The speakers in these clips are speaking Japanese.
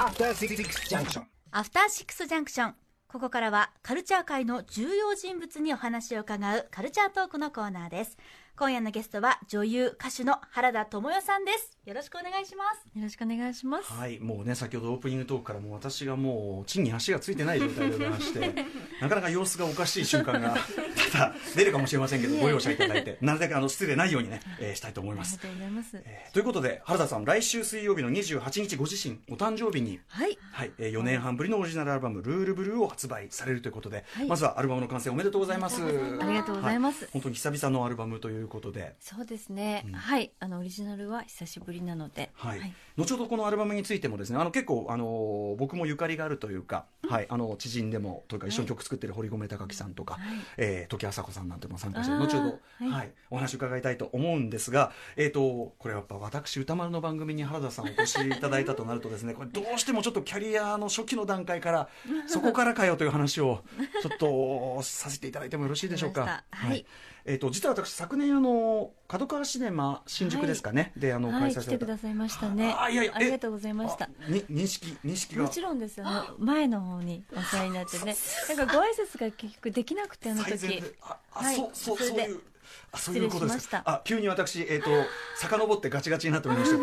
アフターシックスジャンクションアフターシックスジャンクション。ここからはカルチャー界の重要人物にお話を伺うカルチャートークのコーナーです。今夜のゲストは女優、歌手の原田知世さんです。よろしくお願いします。よろしくお願いします。はい、もうね、先ほどオープニングトークからもう私がもう地に足がついてない状態でございまして、なかなか様子がおかしい瞬間が多々出るかもしれませんけど、ご容赦いただいて、なるべくあの失礼ないようにね、えーしたいと思います。ありがとうございます。えーということで、原田さん、来週水曜日の28日ご自身、お誕生日に、はい。はい、えー4年半ぶりのオリジナルアルバム、ルールブルーを発売されるということで、はいまずはアルバムの完成おめでとうございます。ありがとうございますは本当に久々のアルバムということで、そうですね。うん。はい。あのオリジナルは久しぶりなので。はい。はい。後ほどこのアルバムについてもですねあの結構あの僕もゆかりがあるというか、はい、あの知人でもというか一緒に曲作ってる堀米貴樹さんとか、はい。えー時あさこさんなんても参加して後ほど、ははい。いお話伺いたいと思うんですが、えー、とこれやっぱ私歌丸の番組に原田さんお越しいただいたとなるとですね これどうしてもちょっとキャリアの初期の段階から そこからかよという話をちょっとさせていただいてもよろしいでしょうか。はい。えー、と実は私昨年あの角川シネマ新宿ですかね、であのはい。開催されてくださいましたね。あいやいやありがとうございました。あに認識認識がもちろんです。あの前の方にお世話になってね。なんかご挨拶が結局できなくてあの時。ああ、はいそうそうそういうあそういうことです失礼しましたかあ急に私えっ、と 遡ってガチガチになっておりまして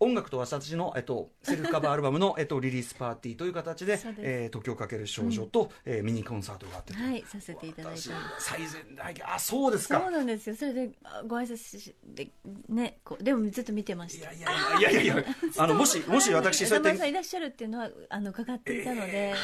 音楽と私の、えっと、セルフカバーアルバムの、えっと、リリースパーティーという形でえー時をかける少女と、えーミニコンサートがあってとはい。させていただいて私おります。最善であそうですそうかなんですよ。それであご挨拶しでねこうでもずっと見てましたいや。いやいやいやあのもしもし私そうやってさんいらっしゃるっていうのはあの伺っていたので、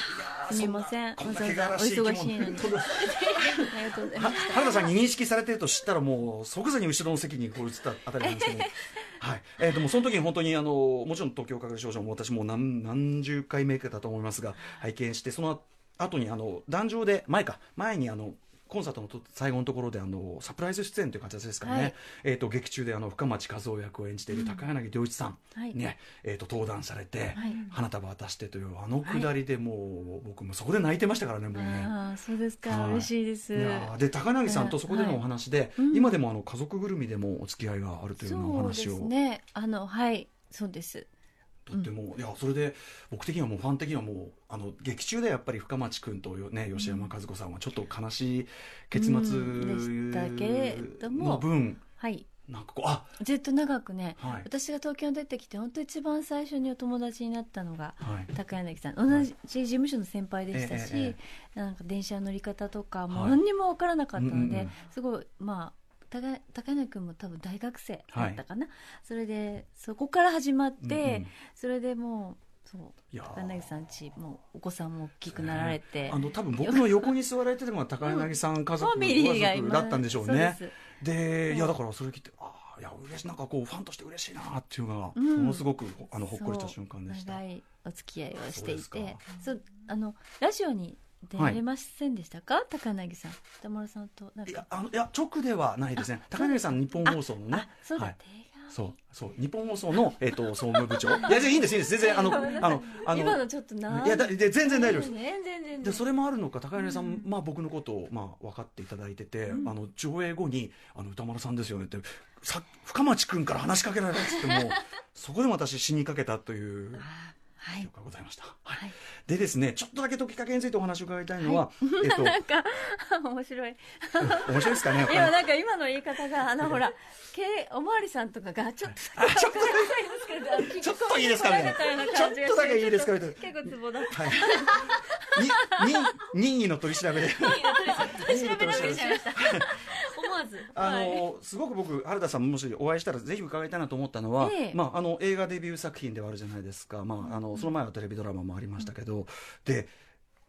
すみません。わざわざお忙しいのに。とんでもありがとうございまはす。原田さんに認識されてると知ったらもう即座に後ろの席にこう移ったあたりなんですけども、はい。えー、でもその時に本当にあのもちろん東京かける少女も私もう何何十回目かだと思いますが拝見してその後にあの壇上で前か前にあのコンサートのと最後のところであのサプライズ出演という形ですかね、はい。えー、と劇中であの深町和夫役を演じている高柳良一さん、はい。ね。えー、と登壇されて、はい。花束渡してというあのくだりでもう、僕もそこで泣いてましたからねもうね。ああそうですか、はい。嬉しいです。いやーで高柳さんとそこでのお話で、うん。今でもあの家族ぐるみでもお付き合いがあるというようなお話を、すね。あのはい。そうです。とっても、いやそれで僕的にはもうファン的にはもうあの劇中でやっぱり深町君とよね吉山和子さんはちょっと悲しい結末うん。でしたけれども。の分はい。なんかこうあずっと長くね、はい。私が東京に出てきて本当一番最初にお友達になったのが。はい。高柳さん。同じ事務所の先輩でしたし、えええなんか電車の乗り方とかもはい。何にも分からなかったので、うんうんうん。すごいまあ高高柳君も多分大学生だったかな、それでそこから始まって、うんうん。それでもうそう高柳さんちもうお子さんも大きくなられて、あの多分僕の横に座られてるのが高柳さん家族ファミリーがご家族だったんでしょうね。でいやだからそれ聞いてああいや嬉しいなんかこうファンとして嬉しいなっていうのが、うん。ものすごくあのほっこりした瞬間でした。長いお付き合いをしていて。そうあのラジオに出られませんでしたか、高柳さん。歌丸さんといやあのいや直ではないですね。高柳さん日本放送のね。あそうだ、はいそうそう。日本放送の、えっと総務部長。いや全然いいんですいいんです。全然あのあのあ今ののちょっとないやだで全然大丈夫です。全然全然。でそれもあるのか高柳さん、まあ、僕のことを、まあ、分かっていただいてて、あの上映後に「あの歌丸さんですよね」ってさ深町君から話しかけられたっつっても そこでも私死にかけたという。あはい。記憶がございました、はい。はい。でですねちょっとだけ時かけについてお話を伺いたいのは、えっと なんか 面白い。面白いですかね やっぱり。今なんか今の言い方があのほらけおまわりさんとかがちょっとだけちょっとちょっといいですかみたいな。ちょっとだけいいですかみたいな結構ツボだったはい。に、に、任意の取り調べで。取り調べなくしちゃいました思わず。あはい。のすごく僕原田さんもしお会いしたらぜひ伺いたいなと思ったのは、ええ。まあ、あの映画デビュー作品ではあるじゃないですか、まあ、あのその前はテレビドラマもありましたけど、で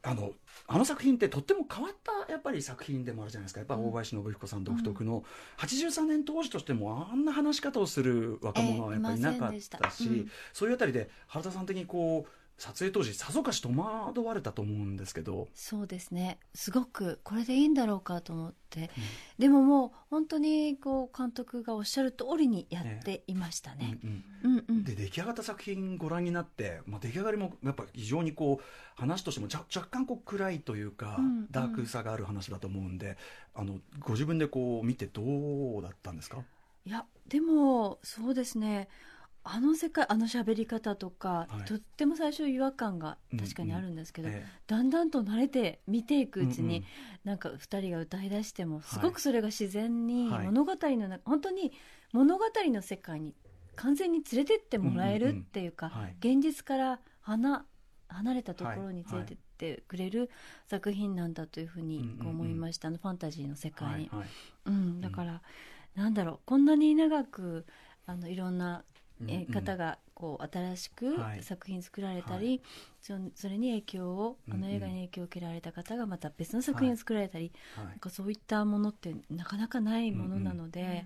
あのあの作品ってとっても変わったやっぱり作品でもあるじゃないですか。やっぱ大林信彦さん独特の、83年当時としてもあんな話し方をする若者はやっぱりいなかっええいませんでした。たし、うんそういうあたりで原田さん的にこう撮影当時さぞかし戸惑われたと思うんですけど。そうですね。すごくこれでいいんだろうかと思って、でももう本当にこう監督がおっしゃる通りにやっていましたね、うんうんうん。うんで出来上がった作品ご覧になって、まあ、出来上がりもやっぱ非常にこう話としても若若干こう暗いというか、うんうん。ダークさがある話だと思うんであのご自分でこう見てどうだったんですか？いやでもそうですねあの世界あの喋り方とか、はい。とっても最初違和感が確かにあるんですけど、えだんだんと慣れて見ていくうちに、うんうん。なんか2人が歌い出してもい。すごくそれが自然にはい。物語の中、本当に物語の世界に完全に連れてってもらえるっていうか、うん。うんうんはい。現実から離離れたところに連れてってくれる作品なんだというふうにこう思いました、あのファンタジーの世界に。はいはい。うん、だから、なんだろうこんなに長くあのいろんなえ方がこう新しくはい。作品作られたり、そそれに影響をあの映画に影響を受けられた方がまた別の作品を作られたり、はい。なんかそういったものってなかなかないものなので、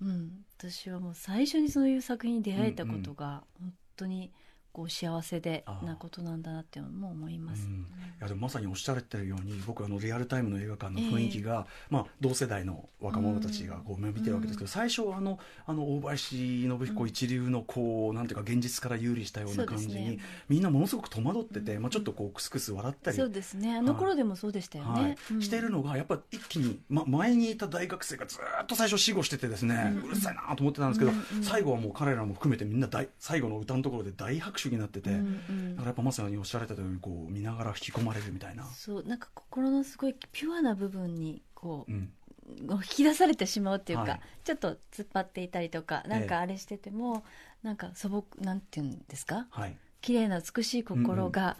うん私はもう最初にそういう作品に出会えたことが本当にこう幸せでなことなんだなっても思います。うん。いやでもまさにおっしゃられてるように僕あのリアルタイムの映画館の雰囲気が、まあ、同世代の若者たちがこう見てるわけですけど、最初はあのあの大林信彦一流のこうなんていうか現実から有利したような感じに、ね。みんなものすごく戸惑ってて、まあ、ちょっとこうクスクス笑ったり。そうですね。あの頃でもそうでしたよね。はい。うん。してるのがやっぱ一気に、ま、前にいた大学生がずーっと最初死後しててですね、うるさいなと思ってたんですけど、うんうん。最後はもう彼らも含めてみんな大最後の歌のところで大拍手になってて、うんうん。だからやっぱまさにおっしゃられたようにこう見ながら引き込まれるみたいな。そうなんか心のすごいピュアな部分にこううん。引き出されてしまうっていうか、はい。ちょっと突っ張っていたりとかなんかあれしてても、なんか素朴なんていうんですか？はい。綺麗な美しい心が、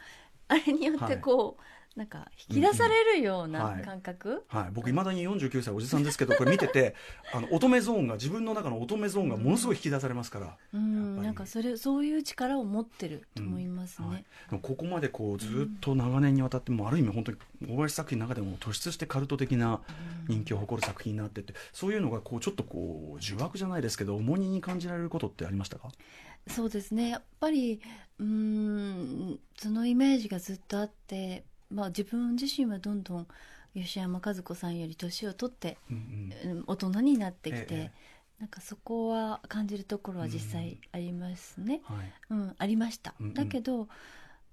あれによってはいこう、なんか引き出されるよううんなはい。感覚、はい、僕いまだに49歳おじさんですけどこれ見てて あの乙女ゾーンが自分の中の乙女ゾーンがものすごい引き出されますから、うん。なんかそれそういう力を持ってると思いますね。はい、でもここまでこうずっと長年にわたってもうある意味本当に大林作品の中でも突出してカルト的な人気を誇る作品になっててそういうのがこうちょっとこう呪縛じゃないですけど重荷に感じられることってありましたか？そうですね。やっぱりうーんそのイメージがずっとあって、まあ、自分自身はどんどん吉山和子さんより年を取ってうんうん。うん大人になってきて、えなんかそこは感じるところは実際ありますね、はい。うんありました、うんうん。だけど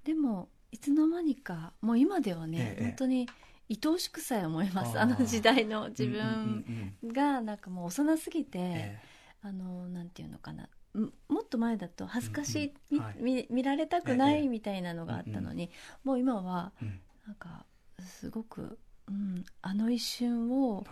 でもいつの間にかもう今ではね、ええ。本当に愛おしくさえ思います。あの時代の自うんうん分うん。がなんかもう幼すぎて、えあのなんていうのかな。むもっと前だと恥ずかしい、うんうんはい。み見見られたくなええいみたいなのがあったのに、もう今はなんかすごく、うん、あの一瞬をはい。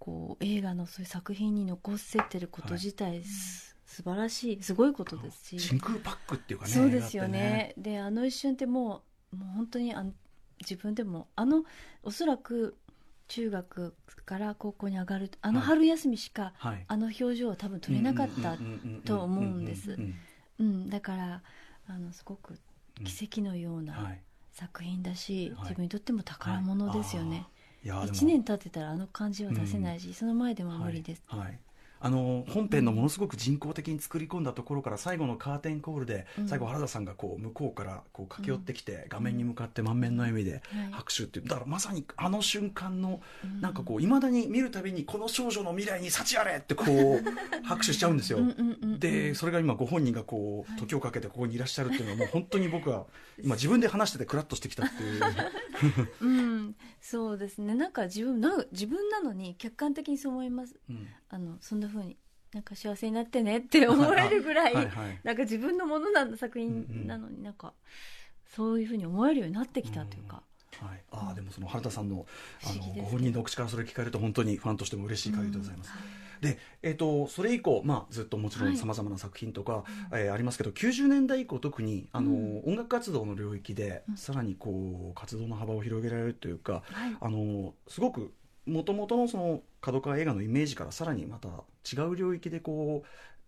こう映画のそういう作品に残せてること自体、す素晴らしいすごいことですし、真空パックっていうかねそうですよ映画ってね。であの一瞬ってもうもう本当にあの自分でもあのおそらく中学から高校に上がるあのはい春休みしか、はい。あの表情は多分撮れなかった、と思うんです。うんうん、だからあのすごく奇跡のようなはい。作品だし、はい。自分にとっても宝物ですよね、い。やーでも。1年経ってたらあの感じは出せないし、その前でも無理です、はい。はいあの本編のものすごく人工的に作り込んだところから最後のカーテンコールで、うん。最後原田さんがこう向こうからこう駆け寄ってきて、画面に向かって満面の笑みではい。拍手っていう。だからまさにあの瞬間のうんなんかこういまだに見るたびにこの少女の未来に幸あれってこう 拍手しちゃうんですよ。うんうんうんうんでそれが今ご本人がこうはい。時をかけてここにいらっしゃるっていうのは もう本当に僕は今自分で話しててクラッとしてきたっていう。うん、そうですね。なんか自分な自分なのに客観的にそう思います。うん。あのそんな風になんか幸せになってねって思えるぐらいはいはい。なんか自分のものな作品なのになんかそういう風に思えるようになってきたというか、はい、ああでもその原田さんのあのご本人のお口からそれ聞かれると本当にファンとしても嬉しい限りでございます。で、えー、とそれ以降、まあ、ずっともちろはい。んさまざまな作品とか、えーありますけど90年代以降特にあの、うん。音楽活動の領域で、うん。さらにこう活動の幅を広げられるというかはい。あのすごくもともとのその角川映画のイメージからさらにまた違う領域でこ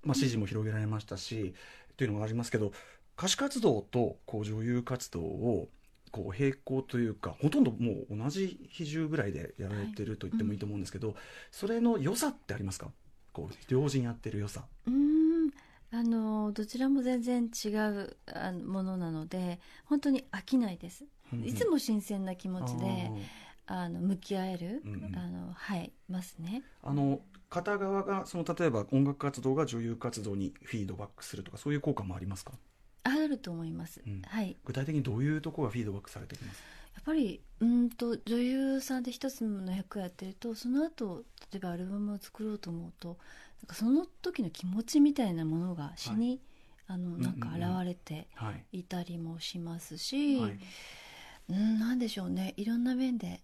う、まあ、支持も広げられましたし、というのがありますけど歌手活動とこう女優活動をこう並行というかほとんどもう同じ比重ぐらいでやられてると言ってもいいと思うんですけど、それの良さってありますか？こう両人やってる良さ。うーん。あのどちらも全然違うあのものなので本当に飽きないです、いつも新鮮な気持ちであの向き合える、うんうん。あのはいますね。あの片側がその例えば音楽活動が女優活動にフィードバックするとかそういう効果もありますか？あると思います、うん。はい。具体的にどういうところがフィードバックされてきます？やっぱりうんと女優さんで一つの役やってるとその後例えばアルバムを作ろうと思うとなんかその時の気持ちみたいなものが詩にあのなんか現れてはい。いたりもしますし、はい。うん、なんでしょうね。いろんな面で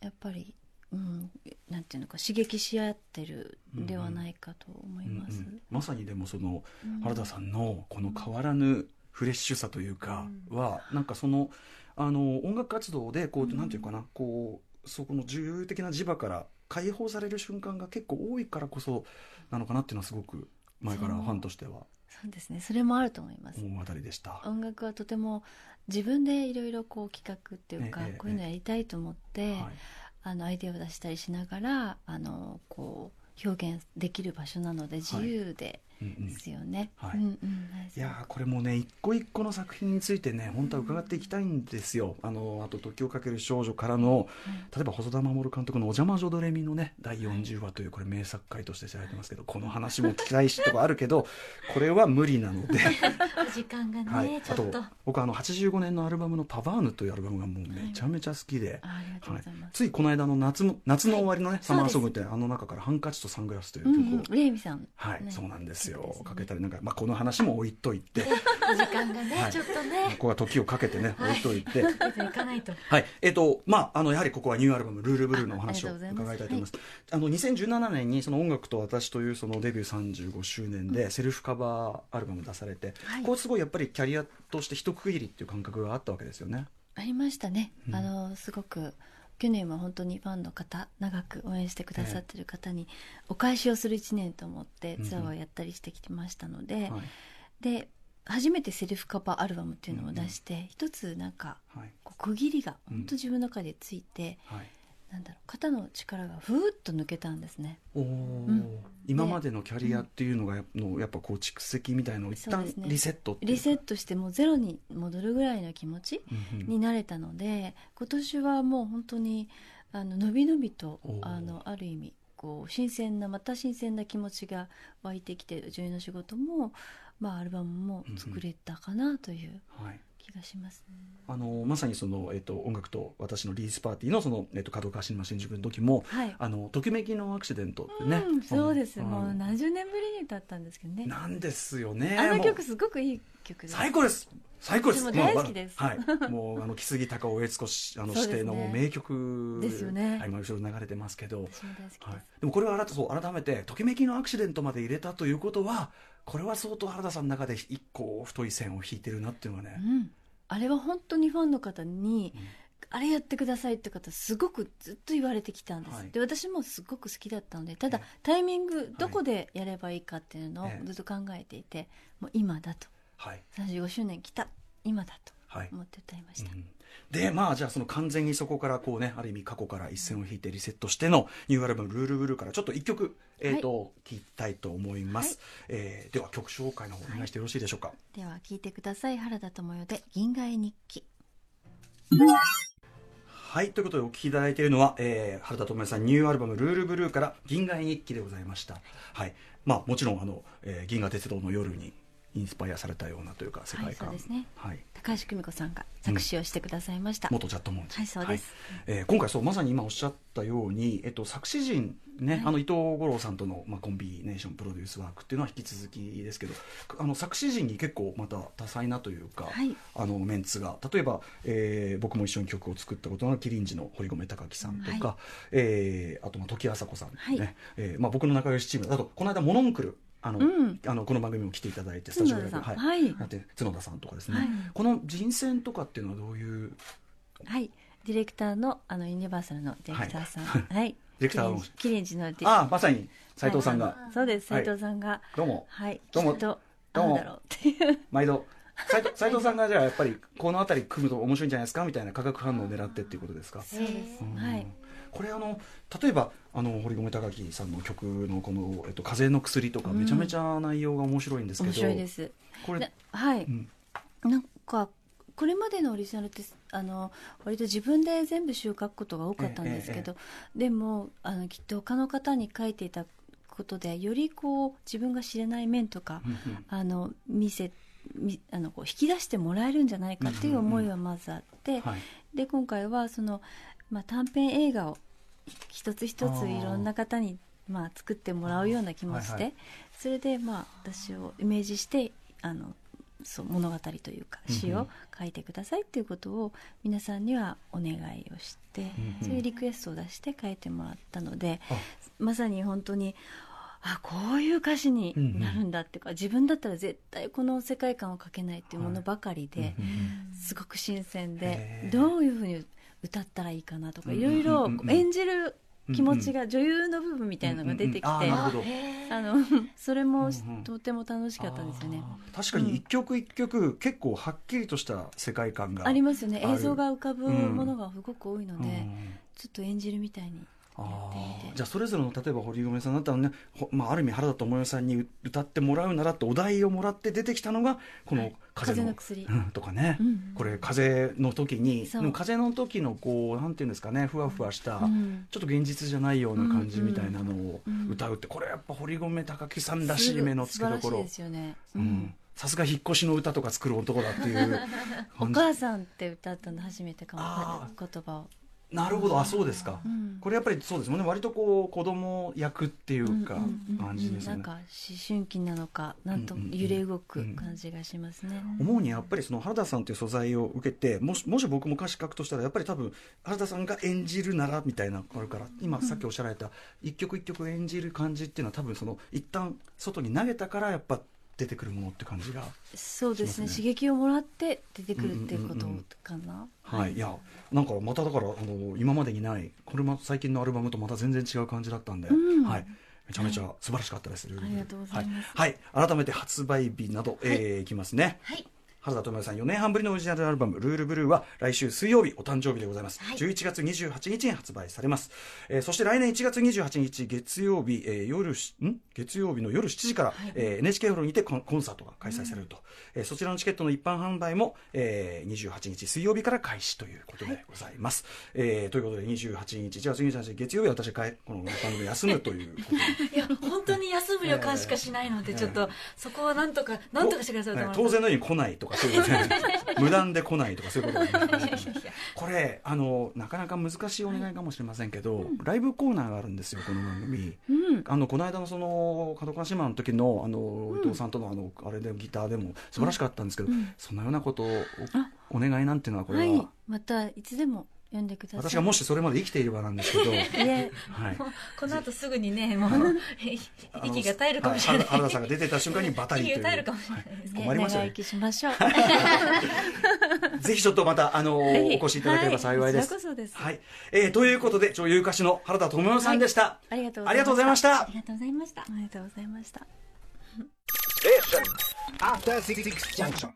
やっぱり、うん、なんていうのか刺激し合ってるんではないかと思います。うんうん。まさにでもそのうん。原田さんのこの変わらぬフレッシュさというかは、なんかそのあの音楽活動でこう、うん。なんていうかなこうそこの自由的な磁場から解放される瞬間が結構多いからこそなのかなっていうのはすごく前からファンとしては。そうですね。それもあると思います。思うあたりでした。音楽はとても自分でいろいろこう企画っていうか、ええこういうのやりたいと思って、はい。あのアイデアを出したりしながらあのこう表現できる場所なので自由でですよね。はい。いやーこれもね一個一個の作品についてね本当は伺っていきたいんですよ、あのあと「時をかける少女」からの例えば細田守監督の「お邪魔女ドレミ」のね第40話というこれ名作回として知られてますけどこの話も聞きたいしとかあるけど これは無理なので、時間がね、はい、あとちょっと。僕あの85年のアルバムの「パバーヌ」というアルバムがもうめちゃめちゃ好きで。ついこの間の夏の夏の終わりのね、い。サマーソングってあの中から「ハンカチとサングラス」といううん曲を、うん、レイミさん、はい、ね。そうなんですよ。かけたりなんか、まあ、この話も置いといて。時間がね、はい。ちょっとこねこは時をかけてねはい。置いといて、かけていかないと。はい、えっ、と、まあ、あの、やはりここはニューアルバム、ルールブルーのお話を伺いたいと思います。あの、2017年に、その音楽と私という、そのデビュー35周年で、セルフカバーアルバム出されて、はい。こうすごいやっぱりキャリアとして一区切りっていう感覚があったわけですよね。ありましたね、うん。あのすごく去年は本当にファンの方長く応援してくださってる方にお返しをする1年と思ってツアーをやったりしてきてましたので、はい。で初めてセルフカバーアルバムっていうのを出して、一つなんかはい。こう区切りがうん本当自分の中でついて、はい。なんだろう肩の力がふーっと抜けたんですね。おお、ん。今までのキャリアっていうのがや,、のやっぱこう蓄積みたいのを一旦リセットっていうリセットしてもうゼロに戻るぐらいの気持ちうんうんになれたので今年はもう本当にあの伸び伸びとあのある意味こう新鮮なまた新鮮な気持ちが湧いてきて女優の仕事も、まあ、アルバムも作れたかなという。はい。気がします、あのまさにその、えっと音楽と私のリリースパーティーのその、えっと角川シネマ新宿の時もはい。あのときめきのアクシデントってね、うん、そうです、もう何十年ぶりに歌ったんですけどね。なんですよね。あの曲すごくいい曲最高です。最高です。大好きです。はい。もうあの木杉隆夫悦子しあの指定のもう名曲ですよね。はい、今後ろ流れてますけど、はい、でもこれは改そう改めてときめきのアクシデントまで入れたということはこれは相当原田さんの中で一個太い線を引いてるなっていうのがね、うん、あれは本当にファンの方に、うんあれやってくださいって方すごくずっと言われてきたんです、はい。で私もすごく好きだったのでただええ。タイミングどこでやればいいかっていうのをええ。ずっと考えていて、もう今だとはい。35周年来た今だとはい。思って歌いました、うん。でまあじゃあその完全にそこからこうねある意味過去から一線を引いてリセットしてのニューアルバム「ルールブルー」からちょっと一曲、えーと聞きたいと思います、えーでは曲紹介の方お願いしてよろしいでしょうか、では聴いてください。原田知世で「銀河絵日記。はい、ということでお聴きいただいているのは、えー、原田知世さんニューアルバム「ルールブルー」から「銀河日記」でございました。はい、まあもちろんあの、えー銀河鉄道の夜にインスパイアされたようなというか世界観、はいね。はい、高橋久美子さんが作詞をしてくださいました、元チャットモンチ。今回そうまさに今おっしゃったように、えっと、作詞陣ね、はい。あの伊藤五郎さんとの、まあ、コンビネーションプロデュースワークっていうのは引き続きですけどあの作詞陣に結構また多彩なというか、はい。あのメンツが。例えば、えー僕も一緒に曲を作ったことのあるキリンジの堀米貴樹さんとか、はえーあとまあ時あさこさん、ね。はい。えーまあ、僕の仲良しチームだとこの間モノンクルあの、うん。あのこの番組も来ていただいてスタジオライブはい。はい。角田さんとかですね、はい。この人選とかっていうのはどういう？はい。ディレクターのあのユニバーサルのディレクターさん。はい、ディレクターの。キリンジのディああまさに斉藤さんが、はい。そうです。はい。斉藤さんが。どうも。はい、どうも。どうも。だろうっていう。毎度。斉藤 斉藤さんがじゃあやっぱりこの辺り組むと面白いんじゃないですか？みたいな化学反応を狙ってっていうことですか？そうです。うん。はいこれあの例えばあの堀米貴樹さんの曲のこの「えっと、風邪の薬」とかうん。めちゃめちゃ内容が面白いんですけど、面白いです。これな、はい、うん。なんかこれまでのオリジナルってあの割と自分で全部詩を書くことが多かったんですけど、でもあのきっと他の方に書いていたことでよりこう自分が知れない面とか、うんうん。あの見せみあのこう引き出してもらえるんじゃないかっていう思いはまずあって、はい。で今回はその、まあ、短編映画を一つ一ついろんな方に、まあ、作ってもらうような気持ちで、はいはい。それで、まあ、私をイメージしてあのそう物語というか詩を書いてくださいっていうことを皆さんにはお願いをして、そういうリクエストを出して書いてもらったので、あ。まさに本当にあこういう歌詞になるんだっていうか、自分だったら絶対この世界観を書けないっていうものばかりで、すごく新鮮へでー。どういうふうに歌ったらいいかなとかうん。いろいろ演じる気持ちが女優の部分みたいなのが出てきて、うんうんうん。あ のそれもとても楽しかったですよね。確かに一曲一曲、結構はっきりとした世界観がありますよね。映像が浮かぶものがすごく多いので、うん。ちょっと演じるみたいにじゃあそれぞれの例えば堀米さんだったらね、ほまあ、ある意味原田知世さんに歌ってもらうならってお題をもらって出てきたのがこの風の,、薬。うんとかね、うんこれ風の時にでも風の時のこうなんていうんですかねふわふわした、うん。ちょっと現実じゃないような感じみたいなのをうん歌うってこれやっぱ堀米貴樹さんらしい目の付けどころ。さすが引っ越しの歌とか作る男だっていうお母さんって歌ったの初めてかもあ言葉を、なるほど。あそうですか、うん。これやっぱりそうですもんね。割とこう子供役っていうかうんうんうん感じですよね、なんか思春期なのかなんとも揺れ動く感じがしますね、思うにやっぱりその原田さんという素材を受けてもしもし僕も歌詞書くとしたらやっぱり多分原田さんが演じるならみたいなのがあるから今さっきおっしゃられた一曲一曲演じる感じっていうのは多分その一旦外に投げたからやっぱ出てくるものって感じがそうですね。刺激をもらって出てくるっていうことかな、はい、いやなんかまただからあの今までにないこれも最近のアルバムとまた全然違う感じだったんで、うん。はい。めちゃめちゃ素晴らしかったです、ありがとうございます。はい、はい。改めて発売日など、えーいきますね。はい原田知世さん4年半ぶりのオリジナルアルバム「ルールブルー」は来週水曜日お誕生日でございます、はい。11月28日に発売されます、えーそして来年1月28日月曜日、えー夜しん？月曜日の夜7時から、えー NHK ホールにてコンコンサートが開催されると、えーそちらのチケットの一般販売も、えー28日水曜日から開始ということでございます、えーということで28日じゃあ次28日月曜日は私がこの番組休むということで。いや本当に休む予感しかしないので、ちょっとそこはなんとかなんとかしてください当然のように来ないとかそういうことね無断で来ないとかそういうことね。これあのなかなか難しいお願いかもしれませんけど、ライブコーナーがあるんですよこの番組、うん。あのこの間のその角川島の時のあの、伊藤さんとのあのあれでギターでも素晴らしかったんですけど、そんなようなことをお願いなんていうのはこれは、はい。またいつでも読んでください。私がもしそれまで生きていればなんですけど、いえ。はい、この後すぐにねもう息が絶えるかもしれない。原田さんが出てた瞬間にバタリという。息が絶えるかもしれないですね。困りましたね。長生きしましょう。ぜひちょっとまたあのお越しいただければ幸いです。はい。えーということで女優歌手の原田知世さんでした。ありがとうありがとうございました。あ。りがとうございました。ありがとうございました。After Six Junction.